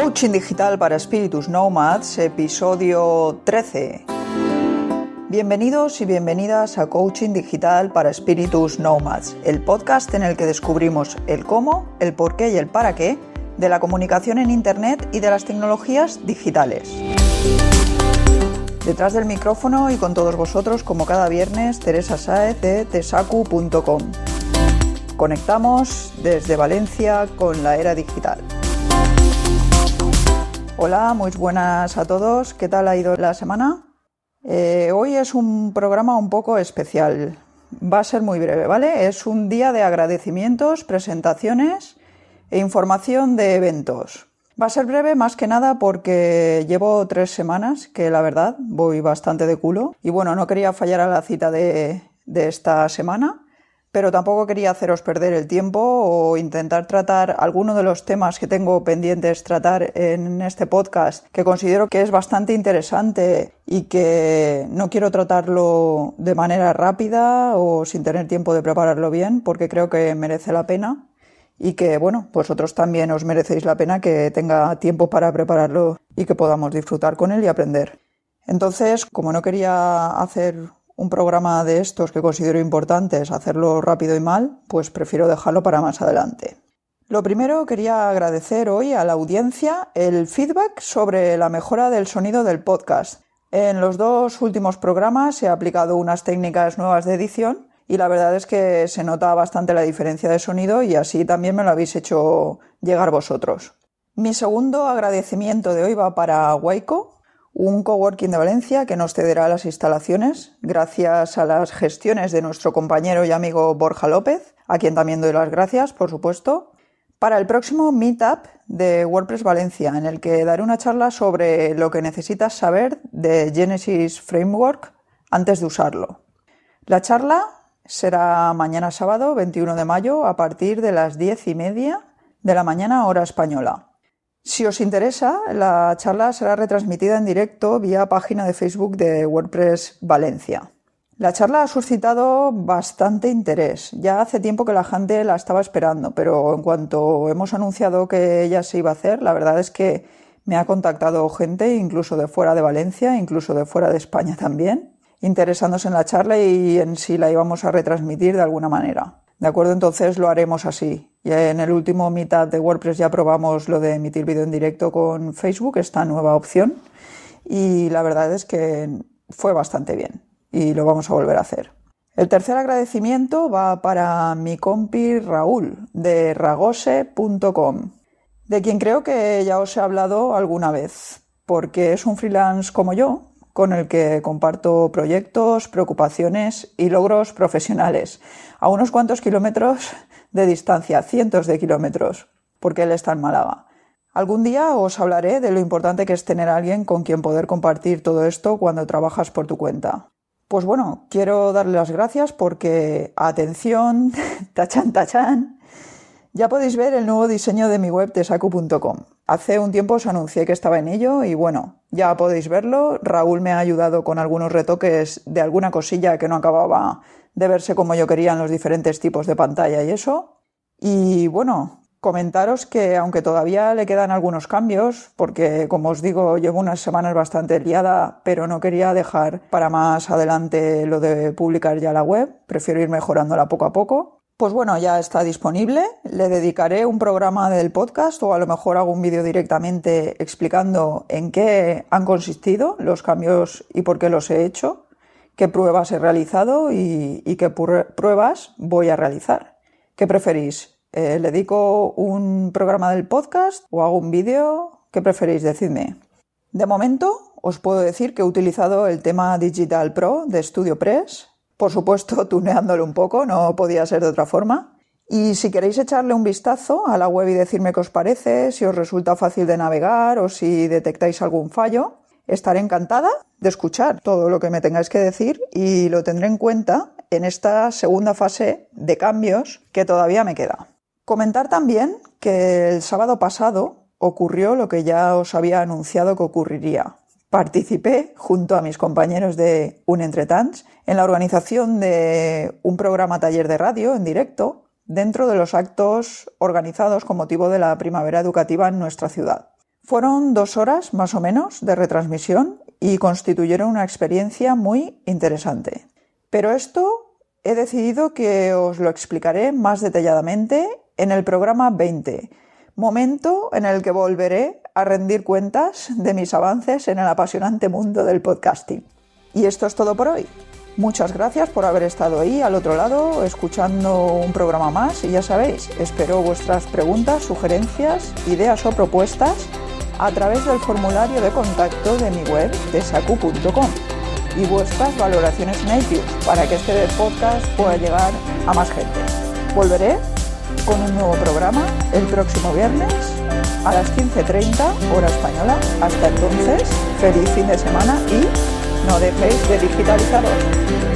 Coaching Digital para Espíritus Nomads, episodio 13. Bienvenidos y bienvenidas a Coaching Digital para Espíritus Nomads, el podcast en el que descubrimos el cómo, el por qué y el para qué de la comunicación en Internet y de las tecnologías digitales. Detrás del micrófono y con todos vosotros, como cada viernes, Teresa Saez de tesacu.com. Conectamos desde Valencia con la era digital. Hola, muy buenas a todos. ¿Qué tal ha ido la semana? Eh, hoy es un programa un poco especial. Va a ser muy breve, ¿vale? Es un día de agradecimientos, presentaciones e información de eventos. Va a ser breve más que nada porque llevo tres semanas que la verdad voy bastante de culo y bueno, no quería fallar a la cita de, de esta semana pero tampoco quería haceros perder el tiempo o intentar tratar alguno de los temas que tengo pendientes tratar en este podcast, que considero que es bastante interesante y que no quiero tratarlo de manera rápida o sin tener tiempo de prepararlo bien, porque creo que merece la pena y que, bueno, vosotros también os merecéis la pena que tenga tiempo para prepararlo y que podamos disfrutar con él y aprender. Entonces, como no quería hacer un programa de estos que considero importantes, hacerlo rápido y mal, pues prefiero dejarlo para más adelante. Lo primero, quería agradecer hoy a la audiencia el feedback sobre la mejora del sonido del podcast. En los dos últimos programas he aplicado unas técnicas nuevas de edición y la verdad es que se nota bastante la diferencia de sonido y así también me lo habéis hecho llegar vosotros. Mi segundo agradecimiento de hoy va para Waiko, un coworking de Valencia que nos cederá las instalaciones gracias a las gestiones de nuestro compañero y amigo Borja López, a quien también doy las gracias, por supuesto, para el próximo Meetup de WordPress Valencia, en el que daré una charla sobre lo que necesitas saber de Genesis Framework antes de usarlo. La charla será mañana sábado 21 de mayo a partir de las 10 y media de la mañana hora española. Si os interesa, la charla será retransmitida en directo vía página de Facebook de WordPress Valencia. La charla ha suscitado bastante interés. Ya hace tiempo que la gente la estaba esperando, pero en cuanto hemos anunciado que ella se iba a hacer, la verdad es que me ha contactado gente, incluso de fuera de Valencia, incluso de fuera de España también, interesándose en la charla y en si la íbamos a retransmitir de alguna manera. ¿De acuerdo? Entonces lo haremos así. Ya en el último mitad de WordPress ya probamos lo de emitir vídeo en directo con Facebook, esta nueva opción, y la verdad es que fue bastante bien y lo vamos a volver a hacer. El tercer agradecimiento va para mi compi Raúl de ragose.com, de quien creo que ya os he hablado alguna vez, porque es un freelance como yo, con el que comparto proyectos, preocupaciones y logros profesionales a unos cuantos kilómetros de distancia, cientos de kilómetros, porque él está en Málaga. Algún día os hablaré de lo importante que es tener a alguien con quien poder compartir todo esto cuando trabajas por tu cuenta. Pues bueno, quiero darle las gracias porque, atención, tachan, tachan, ya podéis ver el nuevo diseño de mi web tesacu.com. Hace un tiempo os anuncié que estaba en ello y bueno, ya podéis verlo. Raúl me ha ayudado con algunos retoques de alguna cosilla que no acababa de verse como yo quería en los diferentes tipos de pantalla y eso. Y bueno, comentaros que aunque todavía le quedan algunos cambios, porque como os digo, llevo unas semanas bastante liada, pero no quería dejar para más adelante lo de publicar ya la web, prefiero ir mejorándola poco a poco. Pues bueno, ya está disponible. Le dedicaré un programa del podcast o a lo mejor hago un vídeo directamente explicando en qué han consistido los cambios y por qué los he hecho, qué pruebas he realizado y, qué pruebas voy a realizar. ¿Qué preferís? Eh, ¿Le dedico un programa del podcast o hago un vídeo? ¿Qué preferís? Decidme. De momento os puedo decir que he utilizado el tema Digital Pro de StudioPress por supuesto tuneándolo un poco, no podía ser de otra forma. Y si queréis echarle un vistazo a la web y decirme qué os parece, si os resulta fácil de navegar o si detectáis algún fallo, estaré encantada de escuchar todo lo que me tengáis que decir y lo tendré en cuenta en esta segunda fase de cambios que todavía me queda. Comentar también que el sábado pasado ocurrió lo que ya os había anunciado que ocurriría. Participé junto a mis compañeros de Un Entretans en la organización de un programa taller de radio en directo dentro de los actos organizados con motivo de la primavera educativa en nuestra ciudad. Fueron dos horas más o menos de retransmisión y constituyeron una experiencia muy interesante. Pero esto he decidido que os lo explicaré más detalladamente en el programa 20, momento en el que volveré a rendir cuentas de mis avances en el apasionante mundo del podcasting. Y esto es todo por hoy. Muchas gracias por haber estado ahí al otro lado escuchando un programa más y ya sabéis, espero vuestras preguntas, sugerencias, ideas o propuestas a través del formulario de contacto de mi web de saku.com y vuestras valoraciones en iTunes para que este podcast pueda llegar a más gente. Volveré con un nuevo programa el próximo viernes a las 15.30 hora española. Hasta entonces, feliz fin de semana y no dejéis de digitalizaros.